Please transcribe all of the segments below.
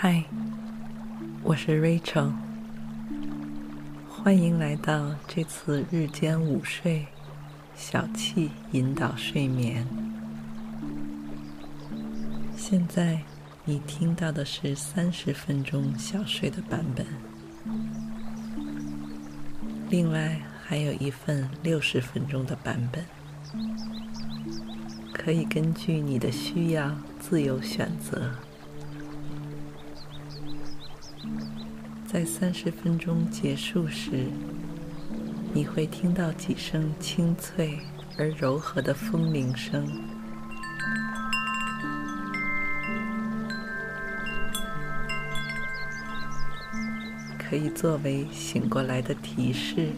嗨，我是 Rachel，欢迎来到这次日间午睡小憩引导睡眠。现在你听到的是三十分钟小睡的版本，另外还有一份六十分钟的版本，可以根据你的需要自由选择。在三十分钟结束时，你会听到几声清脆而柔和的风铃声，可以作为醒过来的提示，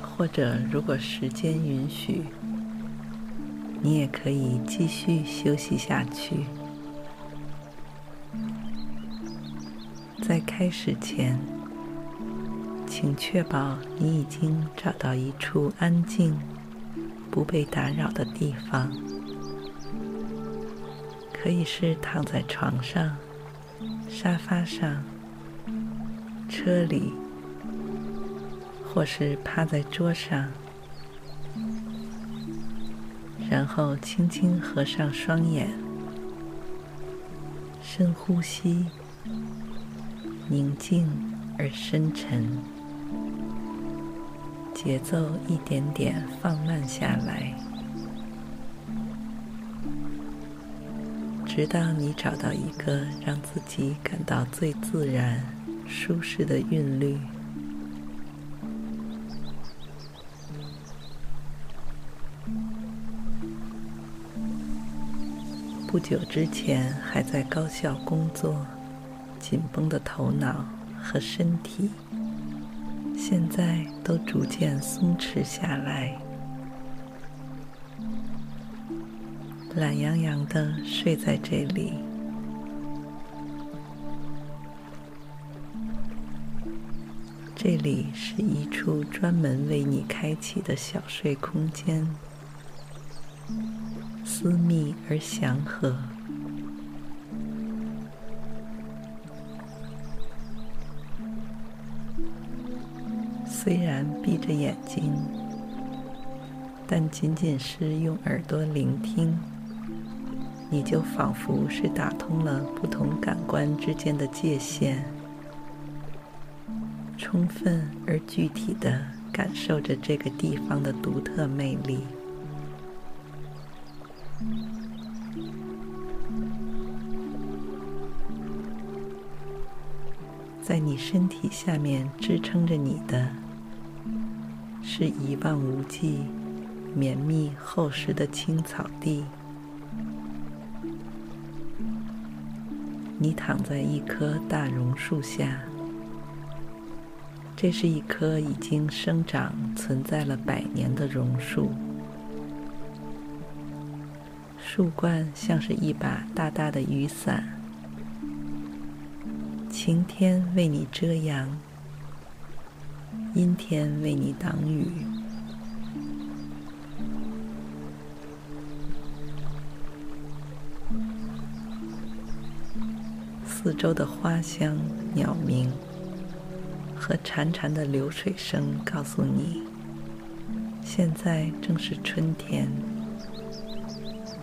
或者如果时间允许，你也可以继续休息下去。开始前，请确保你已经找到一处安静、不被打扰的地方，可以是躺在床上、沙发上、车里，或是趴在桌上，然后轻轻合上双眼，深呼吸。宁静而深沉，节奏一点点放慢下来，直到你找到一个让自己感到最自然、舒适的韵律。不久之前还在高校工作。紧绷的头脑和身体，现在都逐渐松弛下来，懒洋洋的睡在这里。这里是一处专门为你开启的小睡空间，私密而祥和。虽然闭着眼睛，但仅仅是用耳朵聆听，你就仿佛是打通了不同感官之间的界限，充分而具体地感受着这个地方的独特魅力。在你身体下面支撑着你的。是一望无际、绵密厚实的青草地。你躺在一棵大榕树下，这是一棵已经生长、存在了百年的榕树，树冠像是一把大大的雨伞，晴天为你遮阳。阴天为你挡雨，四周的花香、鸟鸣和潺潺的流水声告诉你，现在正是春天，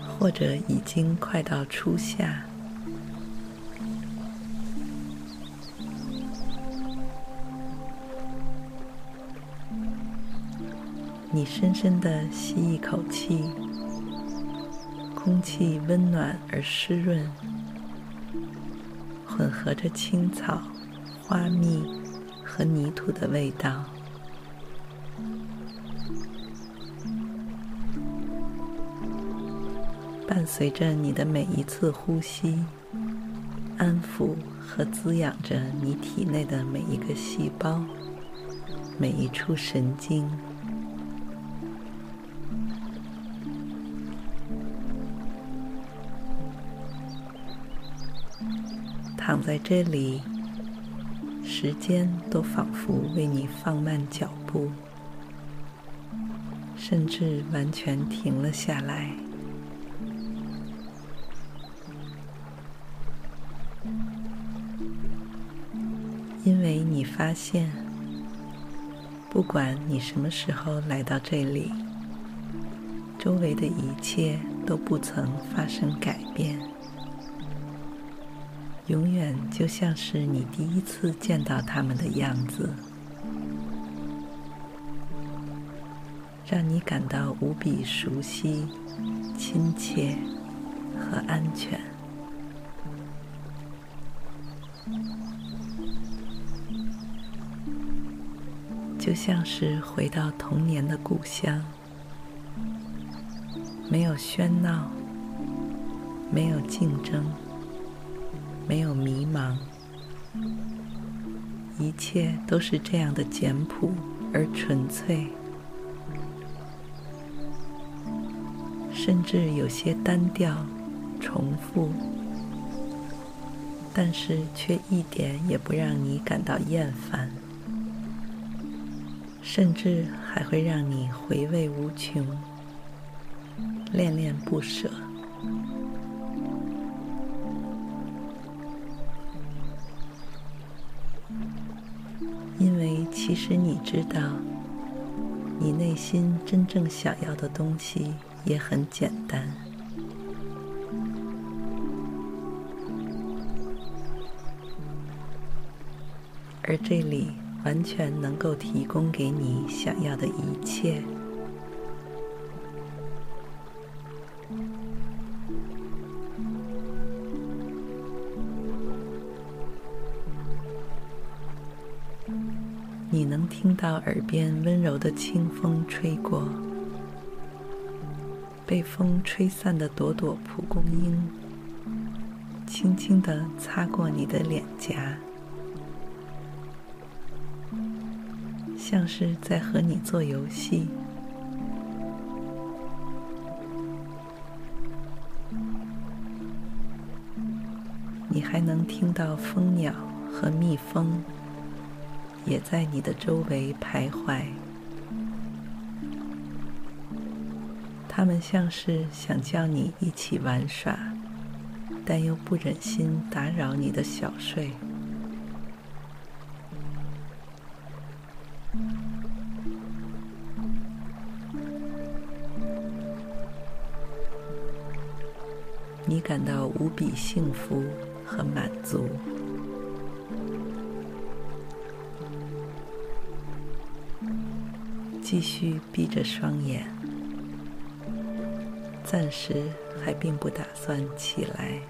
或者已经快到初夏。你深深的吸一口气，空气温暖而湿润，混合着青草、花蜜和泥土的味道。伴随着你的每一次呼吸，安抚和滋养着你体内的每一个细胞、每一处神经。躺在这里，时间都仿佛为你放慢脚步，甚至完全停了下来。因为你发现，不管你什么时候来到这里，周围的一切都不曾发生改变。永远就像是你第一次见到他们的样子，让你感到无比熟悉、亲切和安全，就像是回到童年的故乡，没有喧闹，没有竞争。没有迷茫，一切都是这样的简朴而纯粹，甚至有些单调、重复，但是却一点也不让你感到厌烦，甚至还会让你回味无穷、恋恋不舍。其实你知道，你内心真正想要的东西也很简单，而这里完全能够提供给你想要的一切。到耳边温柔的清风吹过，被风吹散的朵朵蒲公英，轻轻的擦过你的脸颊，像是在和你做游戏。你还能听到蜂鸟和蜜蜂。也在你的周围徘徊，他们像是想叫你一起玩耍，但又不忍心打扰你的小睡。你感到无比幸福和满足。继续闭着双眼，暂时还并不打算起来。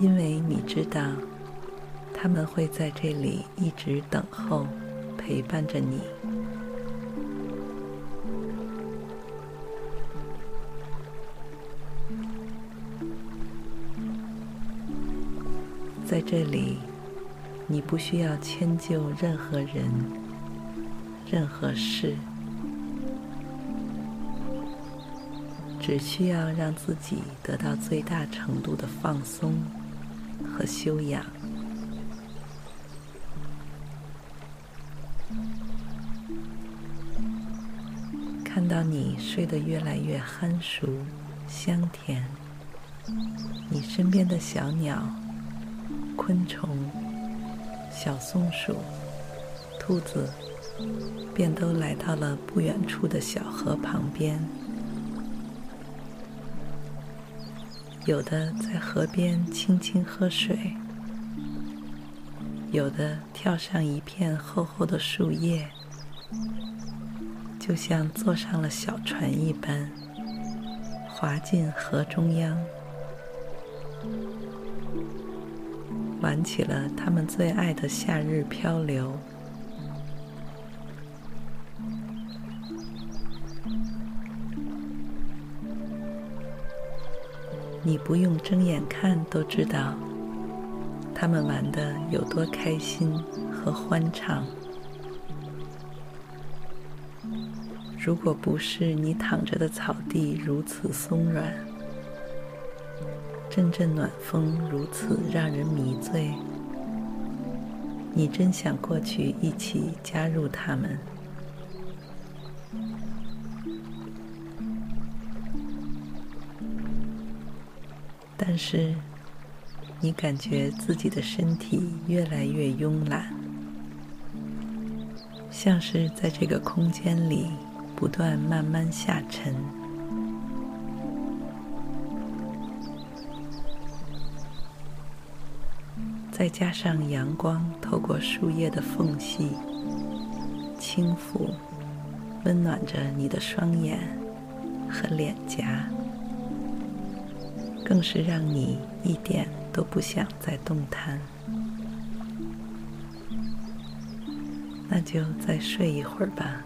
因为你知道，他们会在这里一直等候，陪伴着你。在这里，你不需要迁就任何人、任何事，只需要让自己得到最大程度的放松和修养。看到你睡得越来越酣熟、香甜，你身边的小鸟。昆虫、小松鼠、兔子，便都来到了不远处的小河旁边。有的在河边轻轻喝水，有的跳上一片厚厚的树叶，就像坐上了小船一般，划进河中央。玩起了他们最爱的夏日漂流。你不用睁眼看都知道，他们玩的有多开心和欢畅。如果不是你躺着的草地如此松软，阵阵暖风如此让人迷醉，你真想过去一起加入他们。但是，你感觉自己的身体越来越慵懒，像是在这个空间里不断慢慢下沉。再加上阳光透过树叶的缝隙，轻抚、温暖着你的双眼和脸颊。更是让你一点都不想再动弹，那就再睡一会儿吧。